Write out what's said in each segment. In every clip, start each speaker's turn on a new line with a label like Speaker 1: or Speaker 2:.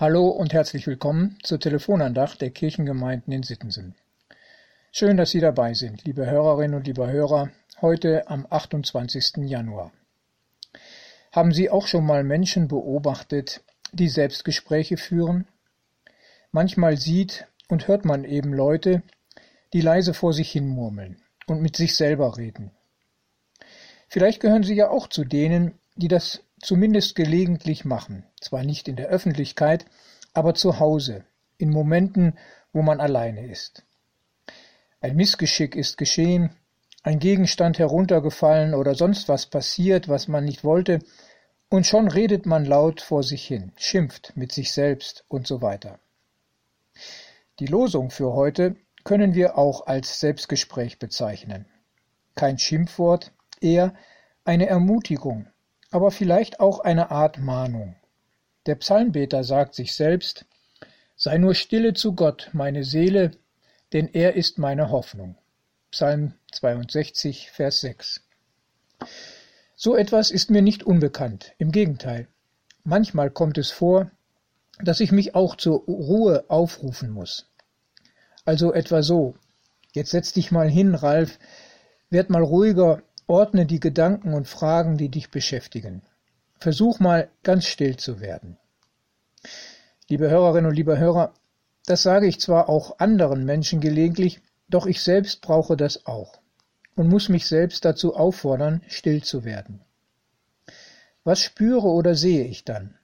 Speaker 1: Hallo und herzlich willkommen zur Telefonandacht der Kirchengemeinden in Sittensen. Schön, dass Sie dabei sind, liebe Hörerinnen und lieber Hörer, heute am 28. Januar. Haben Sie auch schon mal Menschen beobachtet, die Selbstgespräche führen? Manchmal sieht und hört man eben Leute, die leise vor sich hin murmeln und mit sich selber reden. Vielleicht gehören Sie ja auch zu denen, die das zumindest gelegentlich machen, zwar nicht in der Öffentlichkeit, aber zu Hause, in Momenten, wo man alleine ist. Ein Missgeschick ist geschehen, ein Gegenstand heruntergefallen oder sonst was passiert, was man nicht wollte, und schon redet man laut vor sich hin, schimpft mit sich selbst und so weiter. Die Losung für heute können wir auch als Selbstgespräch bezeichnen. Kein Schimpfwort, eher eine Ermutigung, aber vielleicht auch eine Art Mahnung. Der Psalmbeter sagt sich selbst, Sei nur stille zu Gott, meine Seele, denn er ist meine Hoffnung. Psalm 62, Vers 6. So etwas ist mir nicht unbekannt, im Gegenteil. Manchmal kommt es vor, dass ich mich auch zur Ruhe aufrufen muss. Also etwa so, jetzt setz dich mal hin, Ralf, werd mal ruhiger Ordne die Gedanken und Fragen, die dich beschäftigen. Versuch mal ganz still zu werden. Liebe Hörerinnen und liebe Hörer, das sage ich zwar auch anderen Menschen gelegentlich, doch ich selbst brauche das auch und muss mich selbst dazu auffordern, still zu werden. Was spüre oder sehe ich dann?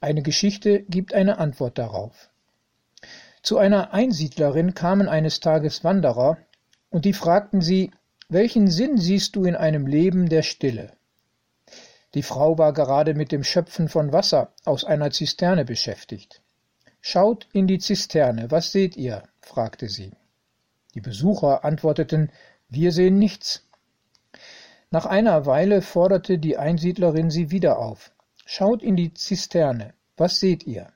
Speaker 1: Eine Geschichte gibt eine Antwort darauf. Zu einer Einsiedlerin kamen eines Tages Wanderer, und die fragten sie, welchen Sinn siehst du in einem Leben der Stille? Die Frau war gerade mit dem Schöpfen von Wasser aus einer Zisterne beschäftigt. Schaut in die Zisterne, was seht ihr? fragte sie. Die Besucher antworteten, wir sehen nichts. Nach einer Weile forderte die Einsiedlerin sie wieder auf. Schaut in die Zisterne, was seht ihr?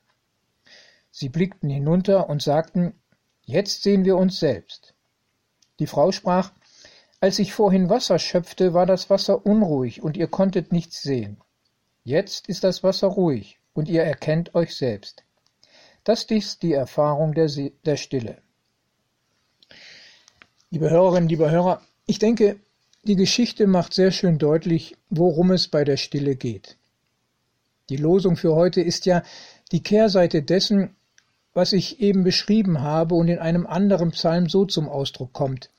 Speaker 1: Sie blickten hinunter und sagten, jetzt sehen wir uns selbst. Die Frau sprach, als ich vorhin Wasser schöpfte, war das Wasser unruhig und ihr konntet nichts sehen. Jetzt ist das Wasser ruhig und ihr erkennt euch selbst. Das ist die Erfahrung der, der Stille. Liebe Hörerinnen, liebe Hörer, ich denke, die Geschichte macht sehr schön deutlich, worum es bei der Stille geht. Die Losung für heute ist ja die Kehrseite dessen, was ich eben beschrieben habe und in einem anderen Psalm so zum Ausdruck kommt.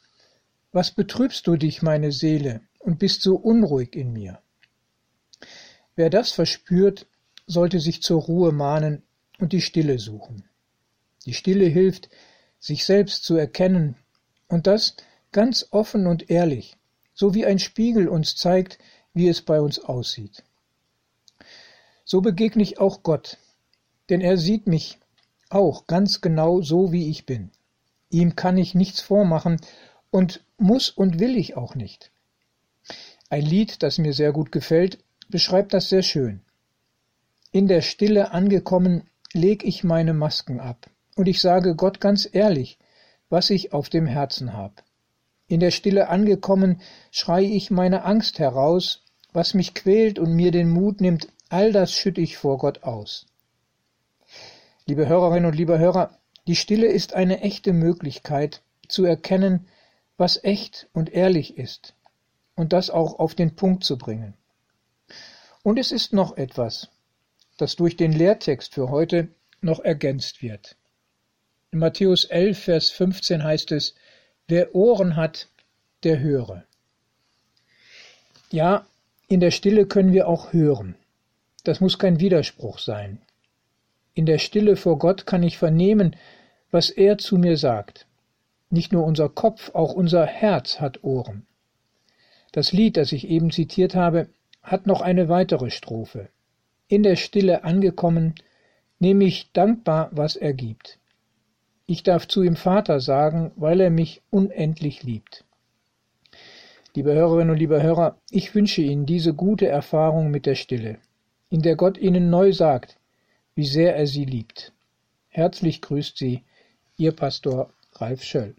Speaker 1: Was betrübst du dich, meine Seele, und bist so unruhig in mir? Wer das verspürt, sollte sich zur Ruhe mahnen und die Stille suchen. Die Stille hilft, sich selbst zu erkennen, und das ganz offen und ehrlich, so wie ein Spiegel uns zeigt, wie es bei uns aussieht. So begegne ich auch Gott, denn er sieht mich auch ganz genau so, wie ich bin. Ihm kann ich nichts vormachen und muss und will ich auch nicht. Ein Lied, das mir sehr gut gefällt, beschreibt das sehr schön. In der Stille angekommen, leg ich meine Masken ab und ich sage Gott ganz ehrlich, was ich auf dem Herzen hab. In der Stille angekommen, schrei ich meine Angst heraus, was mich quält und mir den Mut nimmt, all das schütt ich vor Gott aus. Liebe Hörerinnen und lieber Hörer, die Stille ist eine echte Möglichkeit zu erkennen, was echt und ehrlich ist und das auch auf den Punkt zu bringen. Und es ist noch etwas, das durch den Lehrtext für heute noch ergänzt wird. In Matthäus 11, Vers 15 heißt es, wer Ohren hat, der höre. Ja, in der Stille können wir auch hören. Das muss kein Widerspruch sein. In der Stille vor Gott kann ich vernehmen, was er zu mir sagt. Nicht nur unser Kopf, auch unser Herz hat Ohren. Das Lied, das ich eben zitiert habe, hat noch eine weitere Strophe. In der Stille angekommen, nehme ich dankbar, was er gibt. Ich darf zu ihm Vater sagen, weil er mich unendlich liebt. Liebe Hörerinnen und liebe Hörer, ich wünsche Ihnen diese gute Erfahrung mit der Stille, in der Gott Ihnen neu sagt, wie sehr er Sie liebt. Herzlich grüßt Sie, Ihr Pastor Ralf Schöll.